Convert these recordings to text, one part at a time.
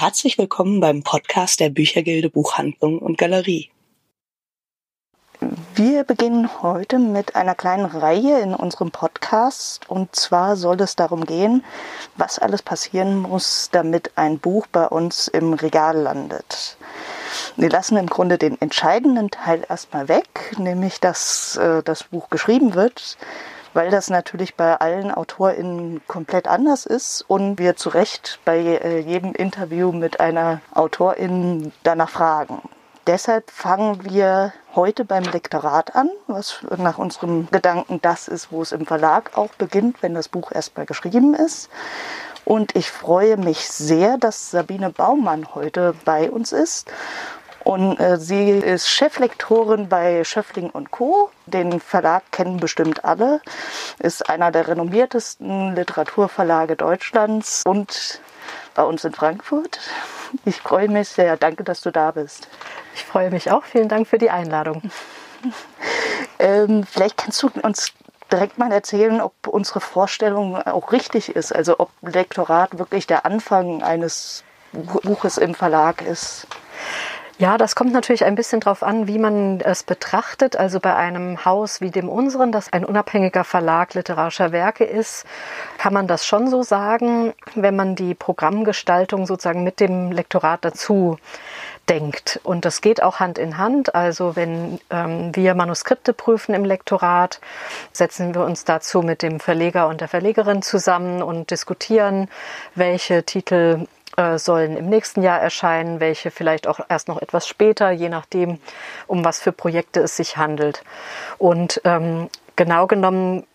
herzlich willkommen beim Podcast der Büchergilde Buchhandlung und Galerie. Wir beginnen heute mit einer kleinen Reihe in unserem Podcast und zwar soll es darum gehen, was alles passieren muss, damit ein Buch bei uns im Regal landet. Wir lassen im Grunde den entscheidenden Teil erstmal weg, nämlich dass äh, das Buch geschrieben wird, weil das natürlich bei allen AutorInnen komplett anders ist und wir zu Recht bei äh, jedem Interview mit einer AutorIn danach fragen. Deshalb fangen wir heute beim Lektorat an, was nach unserem Gedanken das ist, wo es im Verlag auch beginnt, wenn das Buch erstmal geschrieben ist. Und ich freue mich sehr, dass Sabine Baumann heute bei uns ist. Und äh, sie ist Cheflektorin bei Schöffling und Co. Den Verlag kennen bestimmt alle. Ist einer der renommiertesten Literaturverlage Deutschlands und bei uns in Frankfurt. Ich freue mich sehr. Danke, dass du da bist. Ich freue mich auch. Vielen Dank für die Einladung. ähm, vielleicht kannst du uns direkt mal erzählen, ob unsere Vorstellung auch richtig ist. Also ob Lektorat wirklich der Anfang eines Buches im Verlag ist. Ja, das kommt natürlich ein bisschen drauf an, wie man es betrachtet. Also bei einem Haus wie dem unseren, das ein unabhängiger Verlag literarischer Werke ist, kann man das schon so sagen, wenn man die Programmgestaltung sozusagen mit dem Lektorat dazu denkt. Und das geht auch Hand in Hand. Also wenn ähm, wir Manuskripte prüfen im Lektorat, setzen wir uns dazu mit dem Verleger und der Verlegerin zusammen und diskutieren, welche Titel äh, sollen im nächsten Jahr erscheinen, welche vielleicht auch erst noch etwas später, je nachdem, um was für Projekte es sich handelt. Und ähm, genau genommen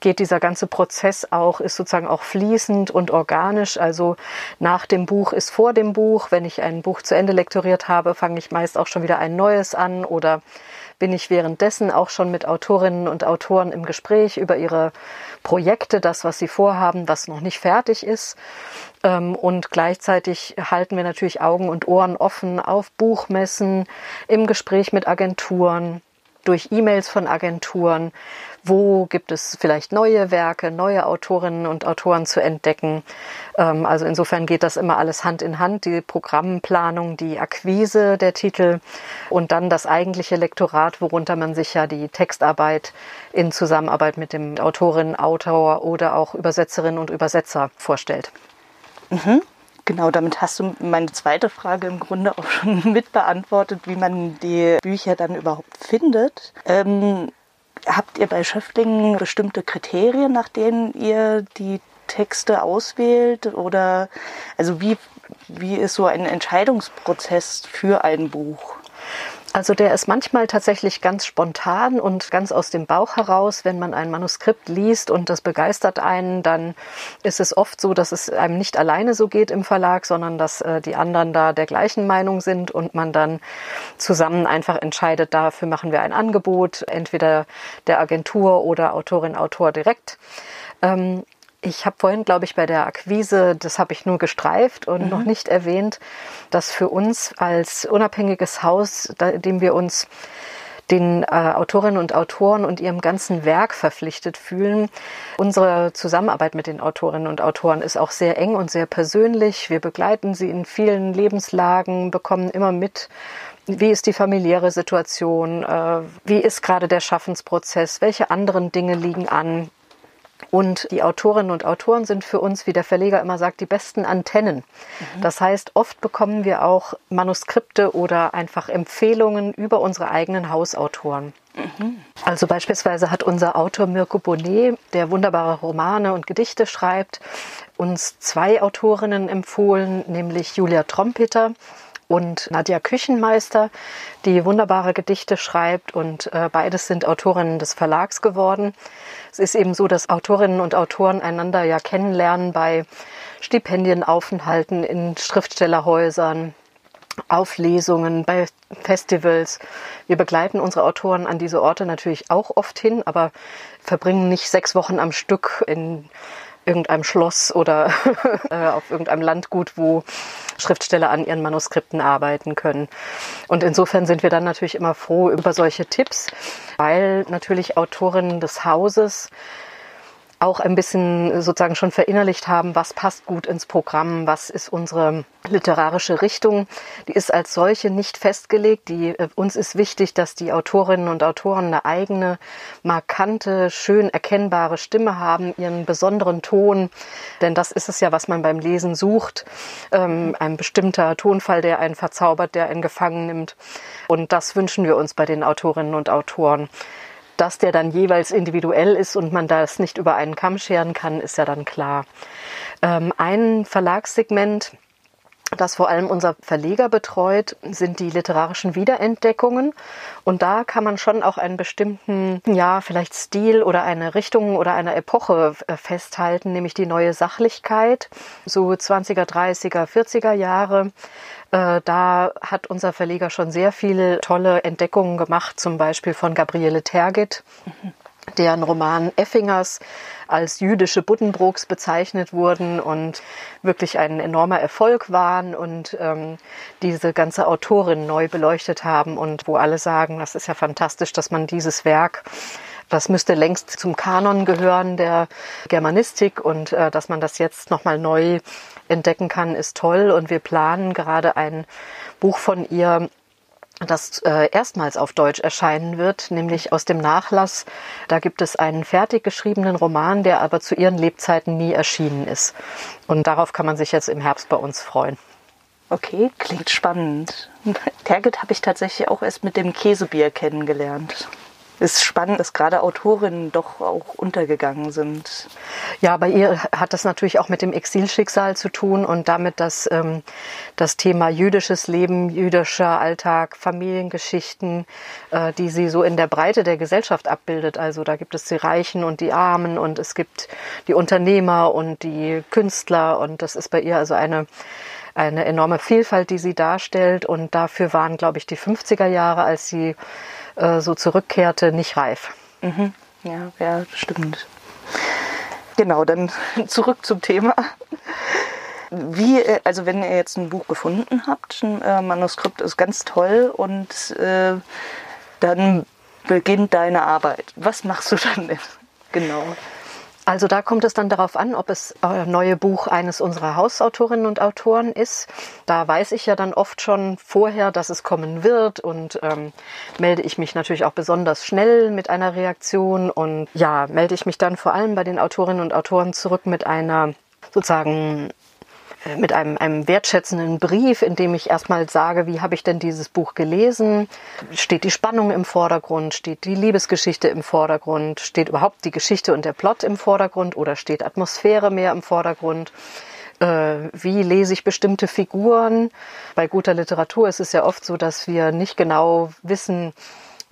geht dieser ganze Prozess auch, ist sozusagen auch fließend und organisch. Also nach dem Buch ist vor dem Buch. Wenn ich ein Buch zu Ende lektoriert habe, fange ich meist auch schon wieder ein neues an oder bin ich währenddessen auch schon mit Autorinnen und Autoren im Gespräch über ihre Projekte, das, was sie vorhaben, was noch nicht fertig ist. Ähm, und gleichzeitig halten wir natürlich Augen und Ohren offen auf Buchmessen, im Gespräch mit Agenturen, durch E-Mails von Agenturen wo gibt es vielleicht neue Werke, neue Autorinnen und Autoren zu entdecken. Ähm, also insofern geht das immer alles Hand in Hand, die Programmplanung, die Akquise der Titel und dann das eigentliche Lektorat, worunter man sich ja die Textarbeit in Zusammenarbeit mit dem Autorin, Autor oder auch Übersetzerinnen und Übersetzer vorstellt. Mhm. Genau, damit hast du meine zweite Frage im Grunde auch schon mit beantwortet, wie man die Bücher dann überhaupt findet. Ähm, Habt ihr bei Schöftlingen bestimmte Kriterien, nach denen ihr die Texte auswählt? Oder also wie, wie ist so ein Entscheidungsprozess für ein Buch? Also der ist manchmal tatsächlich ganz spontan und ganz aus dem Bauch heraus. Wenn man ein Manuskript liest und das begeistert einen, dann ist es oft so, dass es einem nicht alleine so geht im Verlag, sondern dass äh, die anderen da der gleichen Meinung sind und man dann zusammen einfach entscheidet, dafür machen wir ein Angebot, entweder der Agentur oder Autorin, Autor direkt. Ähm, ich habe vorhin, glaube ich, bei der Akquise, das habe ich nur gestreift und mhm. noch nicht erwähnt, dass für uns als unabhängiges Haus, dem wir uns den äh, Autorinnen und Autoren und ihrem ganzen Werk verpflichtet fühlen. Unsere Zusammenarbeit mit den Autorinnen und Autoren ist auch sehr eng und sehr persönlich. Wir begleiten sie in vielen Lebenslagen, bekommen immer mit, wie ist die familiäre Situation, äh, wie ist gerade der Schaffensprozess, welche anderen Dinge liegen an, und die Autorinnen und Autoren sind für uns, wie der Verleger immer sagt, die besten Antennen. Mhm. Das heißt, oft bekommen wir auch Manuskripte oder einfach Empfehlungen über unsere eigenen Hausautoren. Mhm. Also beispielsweise hat unser Autor Mirko Bonnet, der wunderbare Romane und Gedichte schreibt, uns zwei Autorinnen empfohlen, nämlich Julia Trompeter und Nadja Küchenmeister, die wunderbare Gedichte schreibt und äh, beides sind Autorinnen des Verlags geworden. Es ist eben so, dass Autorinnen und Autoren einander ja kennenlernen bei Stipendienaufenthalten in Schriftstellerhäusern, Auflesungen, bei Festivals. Wir begleiten unsere Autoren an diese Orte natürlich auch oft hin, aber verbringen nicht sechs Wochen am Stück in irgendeinem Schloss oder äh, auf irgendeinem Landgut, wo Schriftsteller an ihren Manuskripten arbeiten können. Und insofern sind wir dann natürlich immer froh über solche Tipps, weil natürlich Autorinnen des Hauses auch ein bisschen sozusagen schon verinnerlicht haben, was passt gut ins Programm, was ist unsere literarische Richtung. Die ist als solche nicht festgelegt. Die, äh, uns ist wichtig, dass die Autorinnen und Autoren eine eigene, markante, schön erkennbare Stimme haben, ihren besonderen Ton. Denn das ist es ja, was man beim Lesen sucht. Ähm, ein bestimmter Tonfall, der einen verzaubert, der einen gefangen nimmt. Und das wünschen wir uns bei den Autorinnen und Autoren. Dass der dann jeweils individuell ist und man das nicht über einen Kamm scheren kann, ist ja dann klar. Ähm, ein Verlagssegment, das vor allem unser Verleger betreut, sind die literarischen Wiederentdeckungen. Und da kann man schon auch einen bestimmten, ja, vielleicht Stil oder eine Richtung oder eine Epoche äh, festhalten, nämlich die neue Sachlichkeit, so 20er, 30er, 40er Jahre. Äh, da hat unser Verleger schon sehr viele tolle Entdeckungen gemacht, zum Beispiel von Gabriele Tergit. Mhm deren Roman Effingers als jüdische Buddenbrooks bezeichnet wurden und wirklich ein enormer Erfolg waren und ähm, diese ganze Autorin neu beleuchtet haben und wo alle sagen, das ist ja fantastisch, dass man dieses Werk das müsste längst zum Kanon gehören der Germanistik und äh, dass man das jetzt nochmal neu entdecken kann, ist toll. Und wir planen gerade ein Buch von ihr das äh, erstmals auf Deutsch erscheinen wird, nämlich aus dem Nachlass. Da gibt es einen fertig geschriebenen Roman, der aber zu ihren Lebzeiten nie erschienen ist. Und darauf kann man sich jetzt im Herbst bei uns freuen. Okay, klingt spannend. Tergit habe ich tatsächlich auch erst mit dem Käsebier kennengelernt ist spannend, dass gerade Autorinnen doch auch untergegangen sind. Ja, bei ihr hat das natürlich auch mit dem Exilschicksal zu tun und damit, dass ähm, das Thema jüdisches Leben, jüdischer Alltag, Familiengeschichten, äh, die sie so in der Breite der Gesellschaft abbildet. Also da gibt es die Reichen und die Armen und es gibt die Unternehmer und die Künstler und das ist bei ihr also eine eine enorme Vielfalt, die sie darstellt. Und dafür waren, glaube ich, die 50er Jahre, als sie äh, so zurückkehrte, nicht reif. Mhm. Ja, ja, stimmt. Genau, dann zurück zum Thema. Wie, äh, also wenn ihr jetzt ein Buch gefunden habt, ein äh, Manuskript ist ganz toll und äh, dann beginnt deine Arbeit. Was machst du dann denn? Genau. Also da kommt es dann darauf an, ob es ein neue Buch eines unserer Hausautorinnen und Autoren ist. Da weiß ich ja dann oft schon vorher, dass es kommen wird und ähm, melde ich mich natürlich auch besonders schnell mit einer Reaktion und ja, melde ich mich dann vor allem bei den Autorinnen und Autoren zurück mit einer sozusagen mit einem, einem wertschätzenden Brief, in dem ich erstmal sage, wie habe ich denn dieses Buch gelesen? Steht die Spannung im Vordergrund? Steht die Liebesgeschichte im Vordergrund? Steht überhaupt die Geschichte und der Plot im Vordergrund oder steht Atmosphäre mehr im Vordergrund? Äh, wie lese ich bestimmte Figuren? Bei guter Literatur ist es ja oft so, dass wir nicht genau wissen,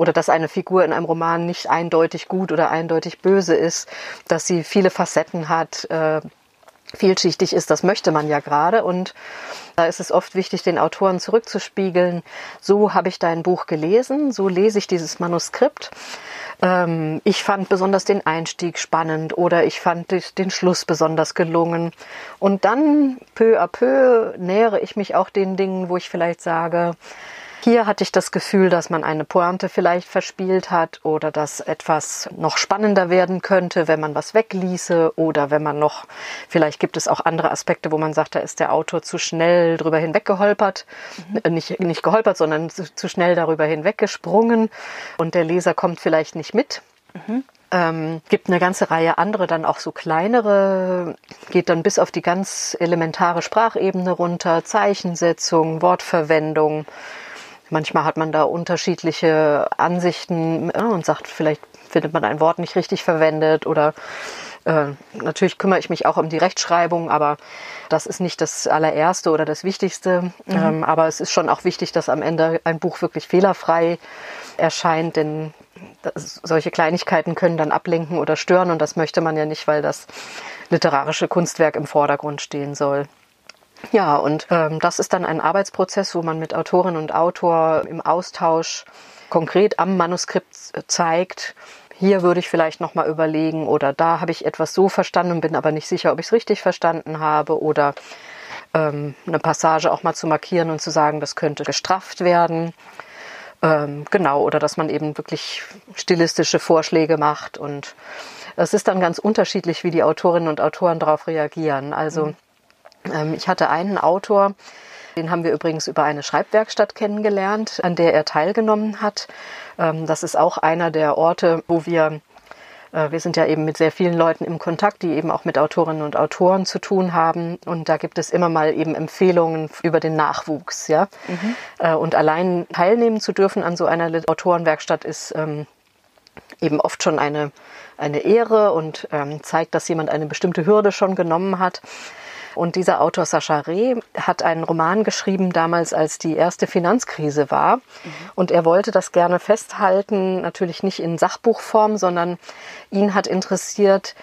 oder dass eine Figur in einem Roman nicht eindeutig gut oder eindeutig böse ist, dass sie viele Facetten hat, äh, vielschichtig ist, das möchte man ja gerade. Und da ist es oft wichtig, den Autoren zurückzuspiegeln. So habe ich dein Buch gelesen, so lese ich dieses Manuskript. Ähm, ich fand besonders den Einstieg spannend oder ich fand den Schluss besonders gelungen. Und dann peu à peu nähere ich mich auch den Dingen, wo ich vielleicht sage, hier hatte ich das Gefühl, dass man eine Pointe vielleicht verspielt hat oder dass etwas noch spannender werden könnte, wenn man was wegließe oder wenn man noch, vielleicht gibt es auch andere Aspekte, wo man sagt, da ist der Autor zu schnell drüber hinweggeholpert, mhm. nicht, nicht geholpert, sondern zu, zu, schnell darüber hinweggesprungen und der Leser kommt vielleicht nicht mit. Mhm. Ähm, gibt eine ganze Reihe andere, dann auch so kleinere, geht dann bis auf die ganz elementare Sprachebene runter, Zeichensetzung, Wortverwendung, Manchmal hat man da unterschiedliche Ansichten ja, und sagt, vielleicht findet man ein Wort nicht richtig verwendet oder äh, natürlich kümmere ich mich auch um die Rechtschreibung, aber das ist nicht das allererste oder das Wichtigste. Mhm. Ähm, aber es ist schon auch wichtig, dass am Ende ein Buch wirklich fehlerfrei erscheint, denn das, solche Kleinigkeiten können dann ablenken oder stören und das möchte man ja nicht, weil das literarische Kunstwerk im Vordergrund stehen soll. Ja, und ähm, das ist dann ein Arbeitsprozess, wo man mit Autorin und Autor im Austausch konkret am Manuskript zeigt, hier würde ich vielleicht noch mal überlegen oder da habe ich etwas so verstanden bin aber nicht sicher, ob ich es richtig verstanden habe oder ähm, eine Passage auch mal zu markieren und zu sagen, das könnte gestrafft werden. Ähm, genau, oder dass man eben wirklich stilistische Vorschläge macht und Es ist dann ganz unterschiedlich, wie die Autorinnen und Autoren darauf reagieren. Also ähm, ich hatte einen Autor, den haben wir übrigens über eine Schreibwerkstatt kennengelernt, an der er teilgenommen hat. Ähm, das ist auch einer der Orte, wo wir äh, wir sind ja eben mit sehr vielen Leuten im Kontakt, die eben auch mit Autorinnen und Autoren zu tun haben. Und da gibt es immer mal eben Empfehlungen über den Nachwuchs, ja. Mhm. Äh, und allein teilnehmen zu dürfen an so einer Autorenwerkstatt ist ähm, eben oft schon eine, eine Ehre und ähm, zeigt, dass jemand eine bestimmte Hürde schon genommen hat. Und dieser Autor Sascha Reh hat einen Roman geschrieben damals, als die erste Finanzkrise war. Mhm. Und er wollte das gerne festhalten, natürlich nicht in Sachbuchform, sondern ihn hat interessiert,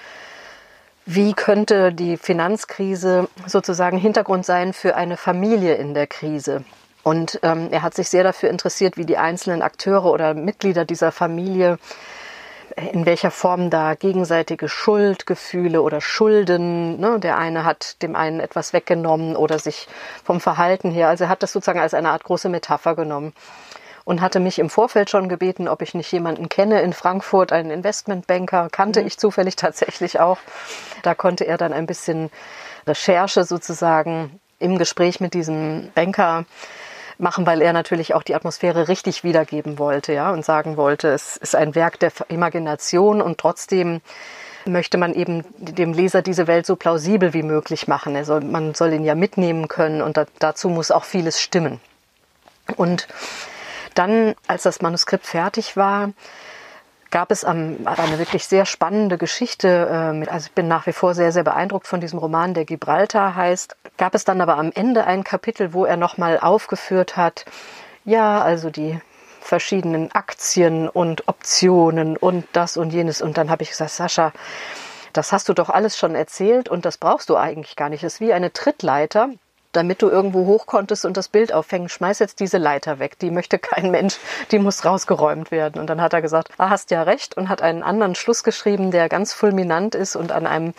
wie könnte die Finanzkrise sozusagen Hintergrund sein für eine Familie in der Krise? Und ähm, er hat sich sehr dafür interessiert, wie die einzelnen Akteure oder Mitglieder dieser Familie in welcher Form da gegenseitige Schuldgefühle oder Schulden, ne, der eine hat dem einen etwas weggenommen oder sich vom Verhalten her, also er hat das sozusagen als eine Art große Metapher genommen und hatte mich im Vorfeld schon gebeten, ob ich nicht jemanden kenne in Frankfurt, einen Investmentbanker, kannte mhm. ich zufällig tatsächlich auch. Da konnte er dann ein bisschen Recherche sozusagen im Gespräch mit diesem Banker machen, weil er natürlich auch die Atmosphäre richtig wiedergeben wollte, ja, und sagen wollte, es ist ein Werk der Imagination und trotzdem möchte man eben dem Leser diese Welt so plausibel wie möglich machen. Soll, man soll ihn ja mitnehmen können und da, dazu muss auch vieles stimmen. Und dann, als das Manuskript fertig war, gab es am, eine wirklich sehr spannende Geschichte. Ähm, also ich bin nach wie vor sehr, sehr beeindruckt von diesem Roman, der Gibraltar heißt. Gab es dann aber am Ende ein Kapitel, wo er nochmal aufgeführt hat, ja, also die verschiedenen Aktien und Optionen und das und jenes. Und dann habe ich gesagt, Sascha, das hast du doch alles schon erzählt und das brauchst du eigentlich gar nicht. Es ist wie eine Trittleiter damit du irgendwo hoch konntest und das Bild aufhängen, schmeiß jetzt diese Leiter weg. Die möchte kein Mensch, die muss rausgeräumt werden. Und dann hat er gesagt, ah, hast ja recht und hat einen anderen Schluss geschrieben, der ganz fulminant ist und an einem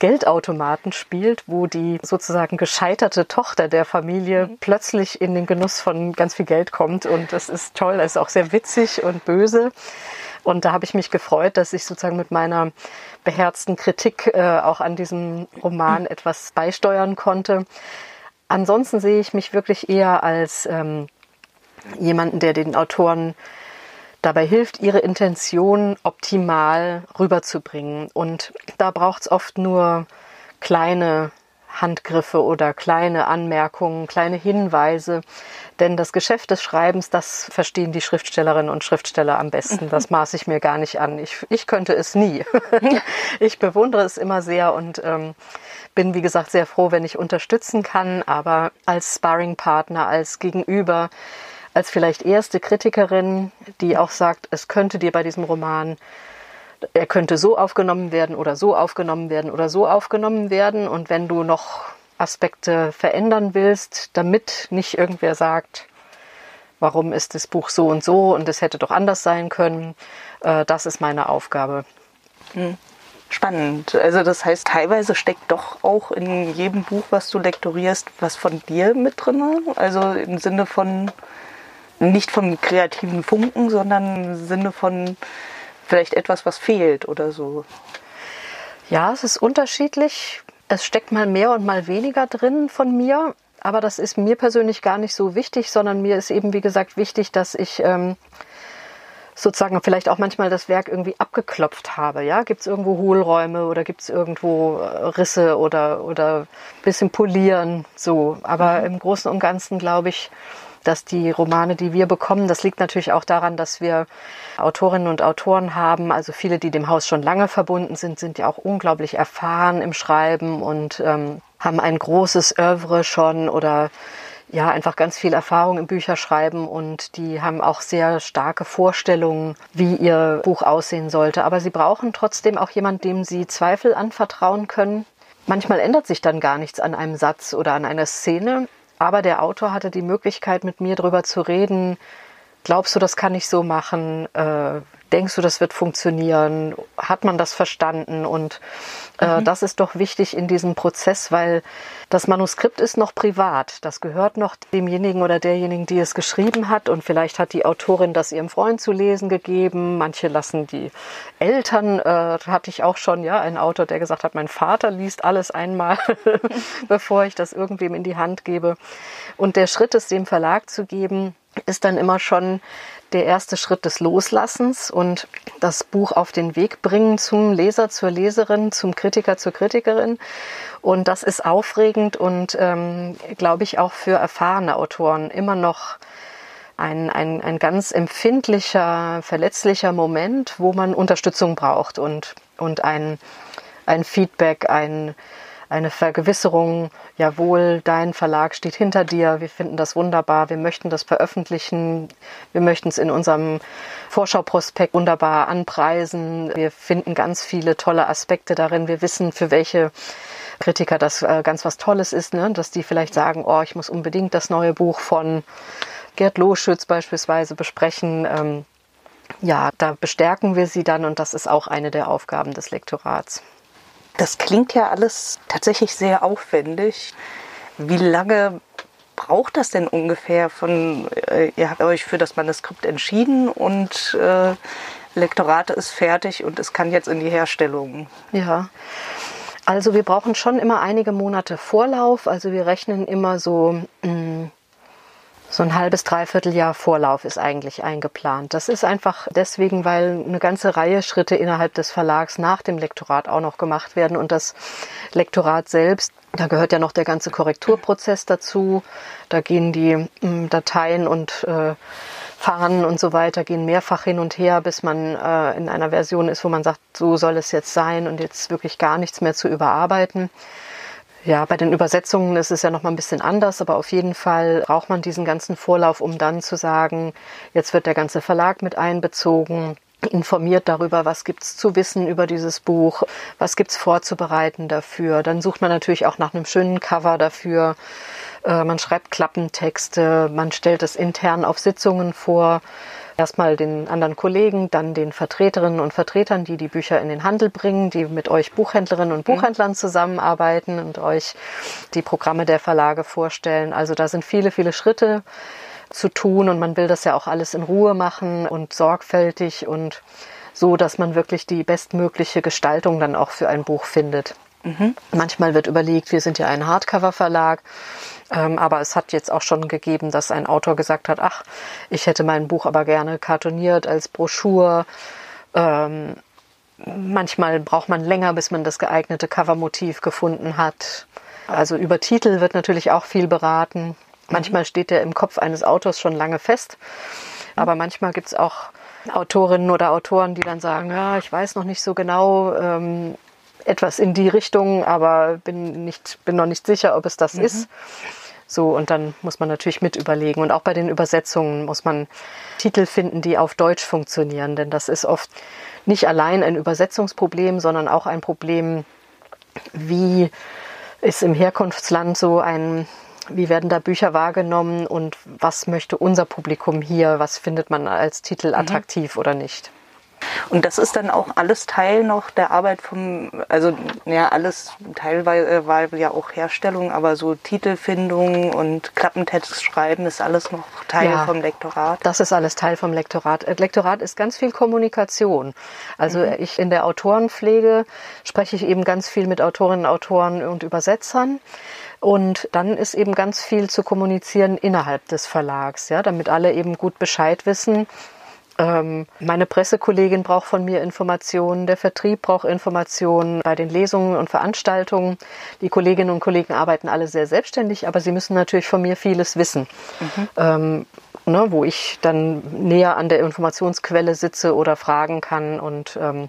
Geldautomaten spielt, wo die sozusagen gescheiterte Tochter der Familie mhm. plötzlich in den Genuss von ganz viel Geld kommt. Und das ist toll, das ist auch sehr witzig und böse. Und da habe ich mich gefreut, dass ich sozusagen mit meiner beherzten Kritik äh, auch an diesem Roman etwas beisteuern konnte. Ansonsten sehe ich mich wirklich eher als ähm, jemanden, der den Autoren dabei hilft, ihre Intention optimal rüberzubringen. Und da braucht es oft nur kleine Handgriffe oder kleine Anmerkungen, kleine Hinweise. Denn das Geschäft des Schreibens, das verstehen die Schriftstellerinnen und Schriftsteller am besten. Das maße ich mir gar nicht an. Ich, ich könnte es nie. ich bewundere es immer sehr und ähm, bin, wie gesagt, sehr froh, wenn ich unterstützen kann, aber als Sparringpartner, als Gegenüber, als vielleicht erste Kritikerin, die auch sagt, es könnte dir bei diesem Roman, er könnte so aufgenommen werden oder so aufgenommen werden oder so aufgenommen werden. Und wenn du noch Aspekte verändern willst, damit nicht irgendwer sagt, warum ist das Buch so und so und es hätte doch anders sein können, äh, das ist meine Aufgabe. Hm. Spannend. Also das heißt, teilweise steckt doch auch in jedem Buch, was du lektorierst, was von dir mit drin. Also im Sinne von nicht vom kreativen Funken, sondern im Sinne von vielleicht etwas, was fehlt oder so. Ja, es ist unterschiedlich. Es steckt mal mehr und mal weniger drin von mir. Aber das ist mir persönlich gar nicht so wichtig, sondern mir ist eben, wie gesagt, wichtig, dass ich ähm, sozusagen vielleicht auch manchmal das Werk irgendwie abgeklopft habe. Ja, gibt es irgendwo Hohlräume oder gibt es irgendwo äh, Risse oder oder bisschen polieren so. Aber mhm. im Großen und Ganzen glaube ich, dass die Romane, die wir bekommen, das liegt natürlich auch daran, dass wir Autorinnen und Autoren haben. Also viele, die dem Haus schon lange verbunden sind, sind ja auch unglaublich erfahren im Schreiben und ähm, haben ein großes Oeuvre schon oder ja einfach ganz viel Erfahrung im Bücherschreiben und die haben auch sehr starke Vorstellungen, wie ihr Buch aussehen sollte. Aber sie brauchen trotzdem auch jemanden, dem sie Zweifel anvertrauen können. Manchmal ändert sich dann gar nichts an einem Satz oder an einer Szene, aber der Autor hatte die Möglichkeit, mit mir darüber zu reden, glaubst du, das kann ich so machen? Äh, denkst du, das wird funktionieren? Hat man das verstanden? Und äh, mhm. das ist doch wichtig in diesem Prozess, weil das Manuskript ist noch privat. Das gehört noch demjenigen oder derjenigen, die es geschrieben hat. Und vielleicht hat die Autorin das ihrem Freund zu lesen gegeben. Manche lassen die Eltern, äh, hatte ich auch schon, ja, ein Autor, der gesagt hat, mein Vater liest alles einmal, bevor ich das irgendwem in die Hand gebe. Und der Schritt, es dem Verlag zu geben, ist dann immer schon der erste Schritt des Loslassens und das Buch auf den Weg bringen zum Leser, zur Leserin, zum Kritiker, zur Kritikerin. Und das ist aufregend und, ähm, glaube ich, auch für erfahrene Autoren immer noch ein, ein, ein ganz empfindlicher, verletzlicher Moment, wo man Unterstützung braucht und, und ein, ein Feedback, ein, eine Vergewisserung, jawohl, dein Verlag steht hinter dir, wir finden das wunderbar, wir möchten das veröffentlichen, wir möchten es in unserem Vorschauprospekt wunderbar anpreisen, wir finden ganz viele tolle Aspekte darin, wir wissen, für welche Kritiker das äh, ganz was Tolles ist, ne? dass die vielleicht sagen, oh, ich muss unbedingt das neue Buch von Gerd Loschütz beispielsweise besprechen. Ähm, ja, da bestärken wir sie dann und das ist auch eine der Aufgaben des Lektorats. Das klingt ja alles tatsächlich sehr aufwendig. Wie lange braucht das denn ungefähr von, äh, ihr habt euch für das Manuskript entschieden und äh, Lektorat ist fertig und es kann jetzt in die Herstellung? Ja. Also wir brauchen schon immer einige Monate Vorlauf. Also wir rechnen immer so mh, mm, so ein halbes, dreiviertel Jahr Vorlauf ist eigentlich eingeplant. Das ist einfach deswegen, weil eine ganze Reihe Schritte innerhalb des Verlags nach dem Lektorat auch noch gemacht werden und das Lektorat selbst, da gehört ja noch der ganze Korrekturprozess dazu. Da gehen die äh, Dateien und äh, Fahnen und so weiter gehen mehrfach hin und her, bis man äh, in einer Version ist, wo man sagt, so soll es jetzt sein und jetzt wirklich gar nichts mehr zu überarbeiten. Ja, bei den Übersetzungen ist es ja noch mal ein bisschen anders, aber auf jeden Fall braucht man diesen ganzen Vorlauf, um dann zu sagen, jetzt wird der ganze Verlag mit einbezogen informiert darüber, was gibt's zu wissen über dieses Buch, was gibt's vorzubereiten dafür. Dann sucht man natürlich auch nach einem schönen Cover dafür. Äh, man schreibt Klappentexte, man stellt es intern auf Sitzungen vor erstmal den anderen Kollegen, dann den Vertreterinnen und Vertretern, die die Bücher in den Handel bringen, die mit euch Buchhändlerinnen und Buchhändlern zusammenarbeiten und euch die Programme der Verlage vorstellen. Also da sind viele, viele Schritte zu tun und man will das ja auch alles in Ruhe machen und sorgfältig und so, dass man wirklich die bestmögliche Gestaltung dann auch für ein Buch findet. Mhm. Manchmal wird überlegt, wir sind ja ein Hardcover-Verlag, ähm, aber es hat jetzt auch schon gegeben, dass ein Autor gesagt hat, ach, ich hätte mein Buch aber gerne kartoniert als Broschur. Ähm, manchmal braucht man länger, bis man das geeignete Covermotiv gefunden hat. Also über Titel wird natürlich auch viel beraten. Manchmal steht der im Kopf eines Autors schon lange fest. Aber manchmal gibt es auch Autorinnen oder Autoren, die dann sagen, ja, ich weiß noch nicht so genau, ähm, etwas in die Richtung, aber bin nicht, bin noch nicht sicher, ob es das mhm. ist. So, und dann muss man natürlich mit überlegen. Und auch bei den Übersetzungen muss man Titel finden, die auf Deutsch funktionieren. Denn das ist oft nicht allein ein Übersetzungsproblem, sondern auch ein Problem, wie ist im Herkunftsland so ein, wie werden da Bücher wahrgenommen und was möchte unser Publikum hier, was findet man als Titel mhm. attraktiv mhm. oder nicht. Und das ist dann auch alles Teil noch der Arbeit vom, also ja, alles teilweise äh, war ja auch Herstellung, aber so Titelfindung und Klappentext schreiben ist alles noch Teil ja, vom Lektorat. Das ist alles Teil vom Lektorat. Äh, Lektorat ist ganz viel Kommunikation. Also mhm. ich in der Autorenpflege spreche ich eben ganz viel mit Autorinnen, Autoren und Übersetzern. Und dann ist eben ganz viel zu kommunizieren innerhalb des Verlags, ja, damit alle eben gut Bescheid wissen, ähm, meine Pressekollegin braucht von mir Informationen, der Vertrieb braucht Informationen bei den Lesungen und Veranstaltungen. Die Kolleginnen und Kollegen arbeiten alle sehr selbstständig, aber sie müssen natürlich von mir vieles wissen. Mhm. Ähm, ne, wo ich dann näher an der Informationsquelle sitze oder fragen kann. Und ähm,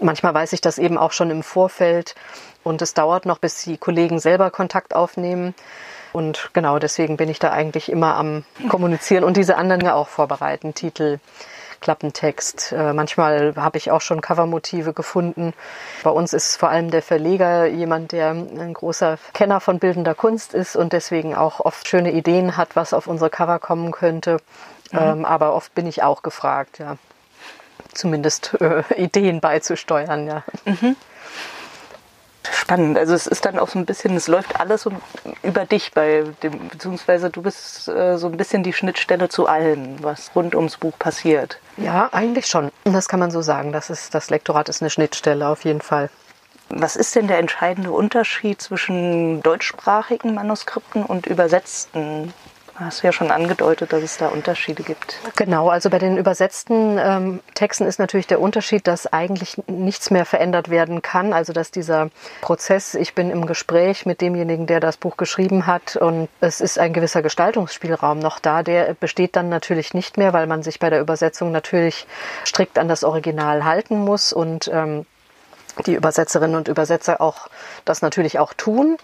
manchmal weiß ich das eben auch schon im Vorfeld. Und es dauert noch, bis die Kollegen selber Kontakt aufnehmen. Und genau deswegen bin ich da eigentlich immer am Kommunizieren und diese anderen ja auch vorbereiten. Titel, Klappentext. Äh, manchmal habe ich auch schon Covermotive gefunden. Bei uns ist vor allem der Verleger jemand, der ein großer Kenner von bildender Kunst ist und deswegen auch oft schöne Ideen hat, was auf unsere Cover kommen könnte. Mhm. Ähm, aber oft bin ich auch gefragt, ja. Zumindest äh, Ideen beizusteuern, ja. Mhm. Spannend. Also es ist dann auch so ein bisschen, es läuft alles so über dich bei dem, beziehungsweise du bist äh, so ein bisschen die Schnittstelle zu allem, was rund ums Buch passiert. Ja, eigentlich schon. Das kann man so sagen. Das ist, das Lektorat ist eine Schnittstelle auf jeden Fall. Was ist denn der entscheidende Unterschied zwischen deutschsprachigen Manuskripten und übersetzten Hast du ja schon angedeutet, dass es da Unterschiede gibt. Genau, also bei den übersetzten ähm, Texten ist natürlich der Unterschied, dass eigentlich nichts mehr verändert werden kann. Also dass dieser Prozess, ich bin im Gespräch mit demjenigen, der das Buch geschrieben hat und es ist ein gewisser Gestaltungsspielraum noch da, der besteht dann natürlich nicht mehr, weil man sich bei der Übersetzung natürlich strikt an das Original halten muss und ähm, die Übersetzerinnen und Übersetzer auch das natürlich auch tun.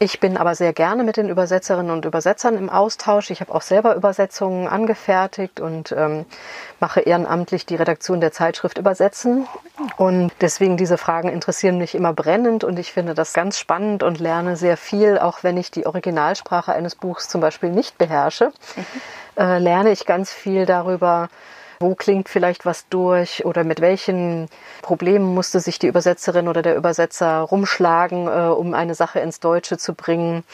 Ich bin aber sehr gerne mit den Übersetzerinnen und Übersetzern im Austausch. Ich habe auch selber Übersetzungen angefertigt und ähm, mache ehrenamtlich die Redaktion der Zeitschrift Übersetzen. Und deswegen diese Fragen interessieren mich immer brennend und ich finde das ganz spannend und lerne sehr viel, auch wenn ich die Originalsprache eines Buchs zum Beispiel nicht beherrsche. Mhm. Äh, lerne ich ganz viel darüber, wo klingt vielleicht was durch oder mit welchen Problemen musste sich die Übersetzerin oder der Übersetzer rumschlagen, äh, um eine Sache ins Deutsche zu bringen.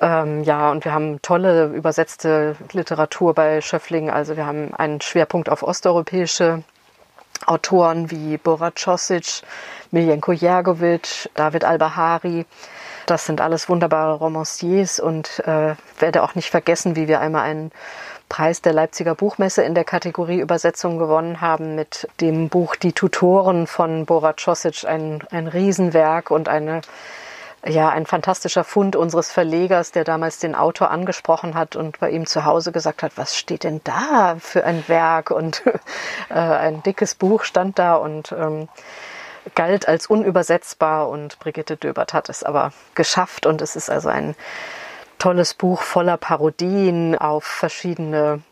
Ähm, ja, und wir haben tolle übersetzte Literatur bei Schöffling. Also wir haben einen Schwerpunkt auf osteuropäische Autoren wie Borat Čosić, Miljenko Jergovic, David Al-Bahari. Das sind alles wunderbare Romanciers und äh, werde auch nicht vergessen, wie wir einmal einen Preis der Leipziger Buchmesse in der Kategorie Übersetzung gewonnen haben mit dem Buch Die Tutoren von Borat Čosić, ein, ein Riesenwerk und eine ja, ein fantastischer Fund unseres Verlegers, der damals den Autor angesprochen hat und bei ihm zu Hause gesagt hat, was steht denn da für ein Werk? Und äh, ein dickes Buch stand da und ähm, galt als unübersetzbar und Brigitte Döbert hat es aber geschafft und es ist also ein tolles Buch voller Parodien auf verschiedene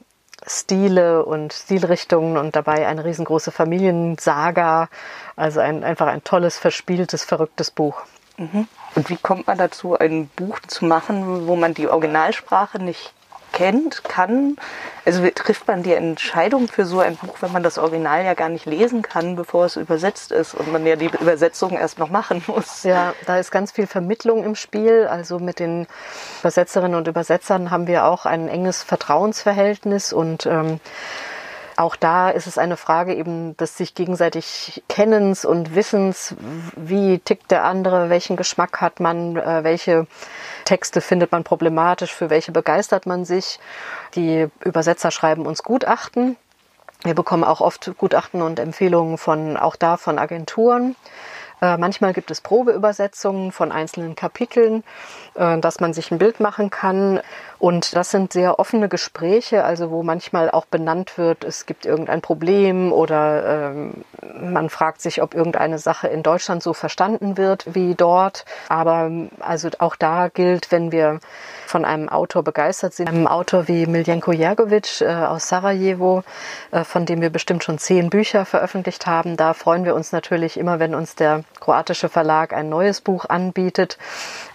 Stile und Stilrichtungen und dabei eine riesengroße Familiensaga. Also ein, einfach ein tolles, verspieltes, verrücktes Buch. Mhm. Und wie kommt man dazu, ein Buch zu machen, wo man die Originalsprache nicht kennt, kann. Also trifft man die Entscheidung für so ein Buch, wenn man das Original ja gar nicht lesen kann, bevor es übersetzt ist und man ja die Übersetzung erst noch machen muss. Ja, da ist ganz viel Vermittlung im Spiel. Also mit den Übersetzerinnen und Übersetzern haben wir auch ein enges Vertrauensverhältnis und ähm, auch da ist es eine Frage eben des sich gegenseitig Kennens und Wissens, wie tickt der andere, welchen Geschmack hat man, äh, welche Texte findet man problematisch, für welche begeistert man sich. Die Übersetzer schreiben uns Gutachten. Wir bekommen auch oft Gutachten und Empfehlungen von, auch da von Agenturen. Äh, manchmal gibt es Probeübersetzungen von einzelnen Kapiteln, äh, dass man sich ein Bild machen kann. Und das sind sehr offene Gespräche, also wo manchmal auch benannt wird, es gibt irgendein Problem oder ähm, man fragt sich, ob irgendeine Sache in Deutschland so verstanden wird wie dort. Aber also auch da gilt, wenn wir von einem Autor begeistert sind, einem Autor wie Miljenko Jergovic äh, aus Sarajevo, äh, von dem wir bestimmt schon zehn Bücher veröffentlicht haben, da freuen wir uns natürlich immer, wenn uns der kroatische Verlag ein neues Buch anbietet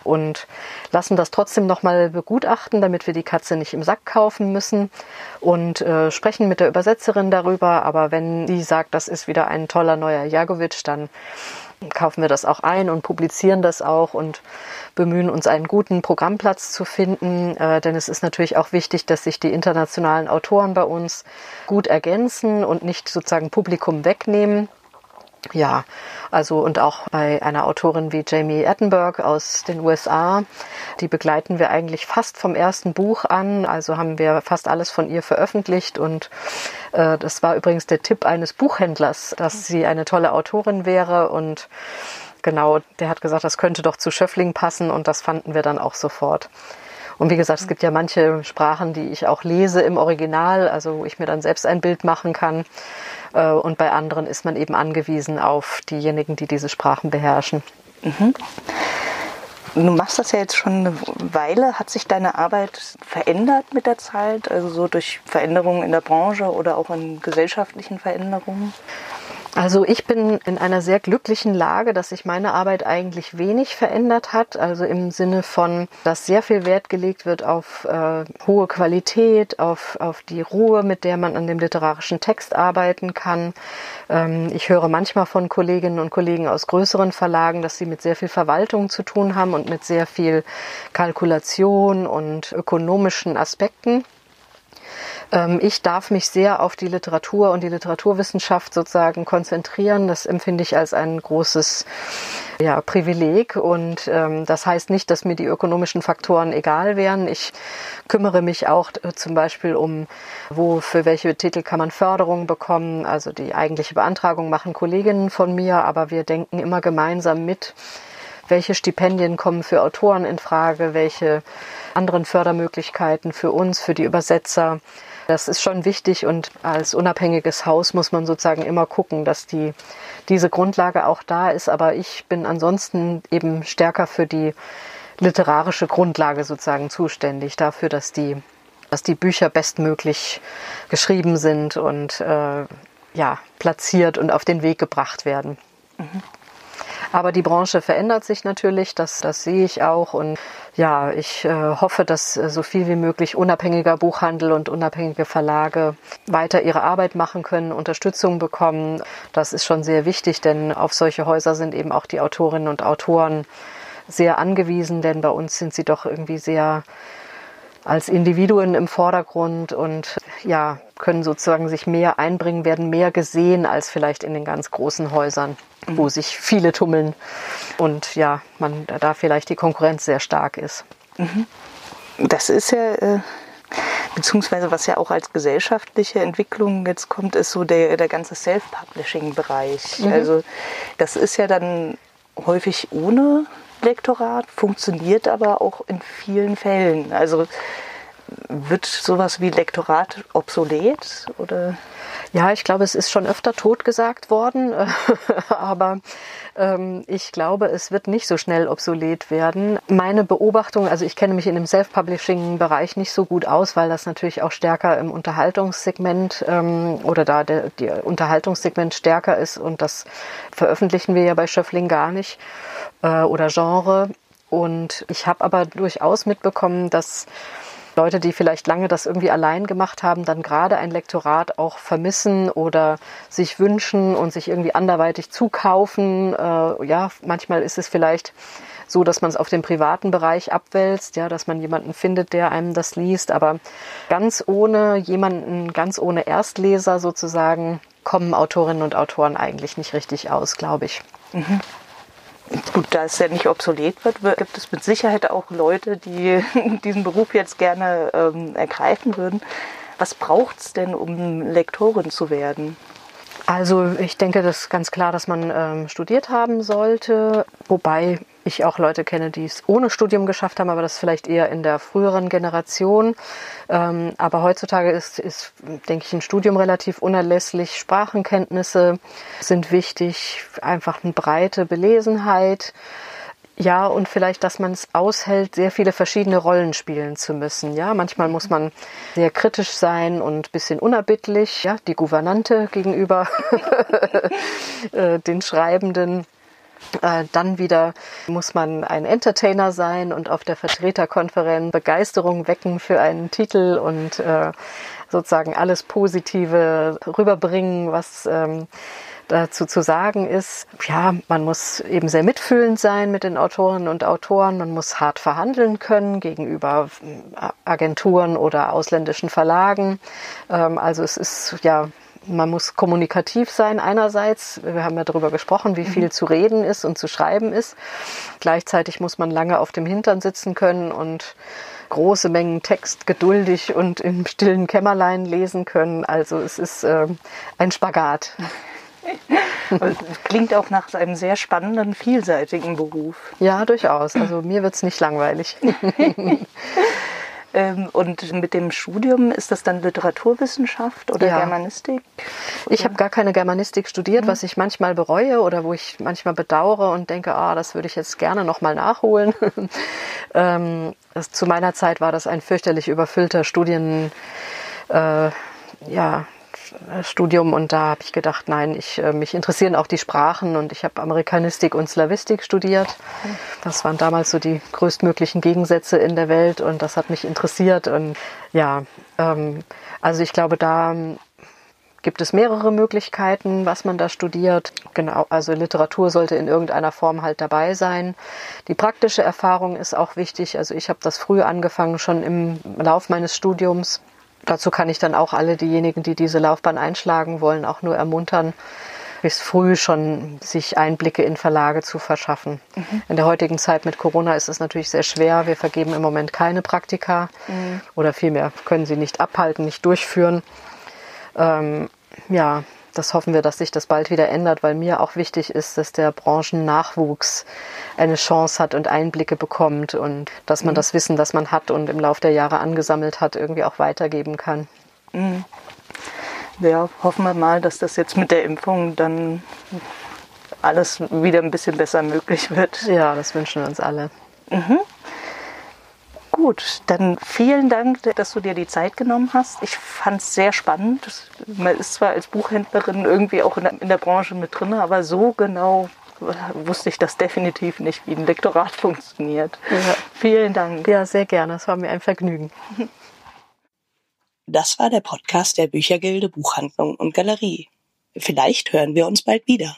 und lassen das trotzdem nochmal begutachten, damit wir die Katze nicht im Sack kaufen müssen und äh, sprechen mit der Übersetzerin darüber. Aber wenn die sagt, das ist wieder ein toller neuer Jagovic, dann kaufen wir das auch ein und publizieren das auch und bemühen uns einen guten Programmplatz zu finden, äh, denn es ist natürlich auch wichtig, dass sich die internationalen Autoren bei uns gut ergänzen und nicht sozusagen Publikum wegnehmen. Ja, also und auch bei einer Autorin wie Jamie Attenberg aus den USA, die begleiten wir eigentlich fast vom ersten Buch an. Also haben wir fast alles von ihr veröffentlicht und äh, das war übrigens der Tipp eines Buchhändlers, dass sie eine tolle Autorin wäre und genau, der hat gesagt, das könnte doch zu Schöffling passen und das fanden wir dann auch sofort. Und wie gesagt, es gibt ja manche Sprachen, die ich auch lese im Original, also wo ich mir dann selbst ein Bild machen kann. Äh, und bei anderen ist man eben angewiesen auf diejenigen, die diese Sprachen beherrschen. Mhm. Du machst das ja jetzt schon eine Weile. Hat sich deine Arbeit verändert mit der Zeit? Also so durch Veränderungen in der Branche oder auch in gesellschaftlichen Veränderungen? Also ich bin in einer sehr glücklichen Lage, dass sich meine Arbeit eigentlich wenig verändert hat. Also im Sinne von, dass sehr viel Wert gelegt wird auf äh, hohe Qualität, auf, auf die Ruhe, mit der man an dem literarischen Text arbeiten kann. Ähm, ich höre manchmal von Kolleginnen und Kollegen aus größeren Verlagen, dass sie mit sehr viel Verwaltung zu tun haben und mit sehr viel Kalkulation und ökonomischen Aspekten. Ähm, ich darf mich sehr auf die Literatur und die Literaturwissenschaft sozusagen konzentrieren. Das empfinde ich als ein großes ja, Privileg. Und ähm, das heißt nicht, dass mir die ökonomischen Faktoren egal wären. Ich kümmere mich auch äh, zum Beispiel um, wo für welche Titel kann man Förderung bekommen. Also die eigentliche Beantragung machen Kolleginnen von mir, aber wir denken immer gemeinsam mit, welche Stipendien kommen für Autoren in Frage, welche anderen Fördermöglichkeiten für uns, für die Übersetzer. Das ist schon wichtig und als unabhängiges Haus muss man sozusagen immer gucken, dass die, diese Grundlage auch da ist. Aber ich bin ansonsten eben stärker für die literarische Grundlage sozusagen zuständig, dafür, dass die, dass die Bücher bestmöglich geschrieben sind und äh, ja, platziert und auf den Weg gebracht werden. Mhm. Aber die Branche verändert sich natürlich, das, das sehe ich auch. Und ja, ich äh, hoffe, dass äh, so viel wie möglich unabhängiger Buchhandel und unabhängige Verlage weiter ihre Arbeit machen können, Unterstützung bekommen. Das ist schon sehr wichtig, denn auf solche Häuser sind eben auch die Autorinnen und Autoren sehr angewiesen, denn bei uns sind sie doch irgendwie sehr als Individuen im Vordergrund und ja, können sozusagen sich mehr einbringen, werden mehr gesehen als vielleicht in den ganz großen Häusern, mhm. wo sich viele tummeln und ja, man da vielleicht die Konkurrenz sehr stark ist. Mhm. Das ist ja äh, beziehungsweise was ja auch als gesellschaftliche Entwicklung jetzt kommt, ist so der, der ganze Self-Publishing-Bereich. Mhm. Also das ist ja dann häufig ohne Lektorat, funktioniert aber auch in vielen Fällen. Also wird sowas wie Lektorat obsolet oder? Ja, ich glaube, es ist schon öfter totgesagt worden, aber ähm, ich glaube, es wird nicht so schnell obsolet werden. Meine Beobachtung, also ich kenne mich in dem Self-Publishing-Bereich nicht so gut aus, weil das natürlich auch stärker im Unterhaltungssegment ähm, oder da der, der Unterhaltungssegment stärker ist und das veröffentlichen wir ja bei Schöffling gar nicht äh, oder Genre. Und ich habe aber durchaus mitbekommen, dass Leute, die vielleicht lange das irgendwie allein gemacht haben, dann gerade ein Lektorat auch vermissen oder sich wünschen und sich irgendwie anderweitig zukaufen. Äh, ja, manchmal ist es vielleicht so, dass man es auf den privaten Bereich abwälzt, ja, dass man jemanden findet, der einem das liest. Aber ganz ohne jemanden, ganz ohne Erstleser sozusagen, kommen Autorinnen und Autoren eigentlich nicht richtig aus, glaube ich. Mhm. Gut, da es ja nicht obsolet wird, gibt es mit Sicherheit auch Leute, die diesen Beruf jetzt gerne ähm, ergreifen würden. Was braucht es denn, um Lektorin zu werden? Also ich denke, das ist ganz klar, dass man ähm, studiert haben sollte, wobei ich auch Leute kenne, die es ohne Studium geschafft haben, aber das vielleicht eher in der früheren Generation. Ähm, aber heutzutage ist, ist, denke ich, ein Studium relativ unerlässlich. Sprachenkenntnisse sind wichtig, einfach eine breite Belesenheit. Ja, und vielleicht, dass man es aushält, sehr viele verschiedene Rollen spielen zu müssen. Ja, manchmal muss man sehr kritisch sein und bisschen unerbittlich, ja, die Gouvernante gegenüber äh, den Schreibenden. Äh, dann wieder muss man ein Entertainer sein und auf der Vertreterkonferenz Begeisterung wecken für einen Titel und äh, sozusagen alles Positive rüberbringen, was ähm, dazu zu sagen ist, ja, man muss eben sehr mitfühlend sein mit den Autorinnen und Autoren, man muss hart verhandeln können gegenüber äh, Agenturen oder ausländischen Verlagen. Ähm, also es ist ja man muss kommunikativ sein einerseits. Wir haben ja darüber gesprochen, wie viel mhm. zu reden ist und zu schreiben ist. Gleichzeitig muss man lange auf dem Hintern sitzen können und große Mengen Text geduldig und im stillen Kämmerlein lesen können. Also es ist äh, ein Spagat. Klingt auch nach einem sehr spannenden, vielseitigen Beruf. Ja, durchaus. Also mir wird es nicht langweilig. Ähm, und mit dem Studium ist das dann Literaturwissenschaft oder ja. Germanistik? Oder? Ich habe gar keine Germanistik studiert, mhm. was ich manchmal bereue oder wo ich manchmal bedauere und denke, ah, das würde ich jetzt gerne nochmal nachholen. ähm, das, zu meiner Zeit war das ein fürchterlich überfüllter Studien, äh, ja, Studium und da habe ich gedacht, nein, ich, äh, mich interessieren auch die Sprachen und ich habe Amerikanistik und Slavistik studiert. Das waren damals so die größtmöglichen Gegensätze in der Welt und das hat mich interessiert und ja, ähm, also ich glaube, da gibt es mehrere Möglichkeiten, was man da studiert. Genau, also Literatur sollte in irgendeiner Form halt dabei sein. Die praktische Erfahrung ist auch wichtig. Also ich habe das früh angefangen, schon im Lauf meines Studiums. Dazu kann ich dann auch alle diejenigen, die diese Laufbahn einschlagen wollen, auch nur ermuntern, bis früh schon sich Einblicke in Verlage zu verschaffen. Mhm. In der heutigen Zeit mit Corona ist es natürlich sehr schwer. Wir vergeben im Moment keine Praktika mhm. oder vielmehr können sie nicht abhalten, nicht durchführen. Ähm, ja, das hoffen wir, dass sich das bald wieder ändert, weil mir auch wichtig ist, dass der Branchennachwuchs eine Chance hat und Einblicke bekommt und dass man mhm. das Wissen, das man hat und im Laufe der Jahre angesammelt hat, irgendwie auch weitergeben kann. Mhm. Ja, hoffen wir mal, dass das jetzt mit der Impfung dann alles wieder ein bisschen besser möglich wird. Ja, das wünschen wir uns alle. Mhm. Gut, dann vielen Dank, dass du dir die Zeit genommen hast. Ich fand es sehr spannend. Man ist zwar als Buchhändlerin irgendwie auch in der, in der Branche mit drin, aber so genau wusste ich das definitiv nicht, wie ein Lektorat funktioniert. Ja. Vielen Dank. Ja, sehr gerne. Es war mir ein Vergnügen. Das war der Podcast der Büchergilde Buchhandlung und Galerie. Vielleicht hören wir uns bald wieder.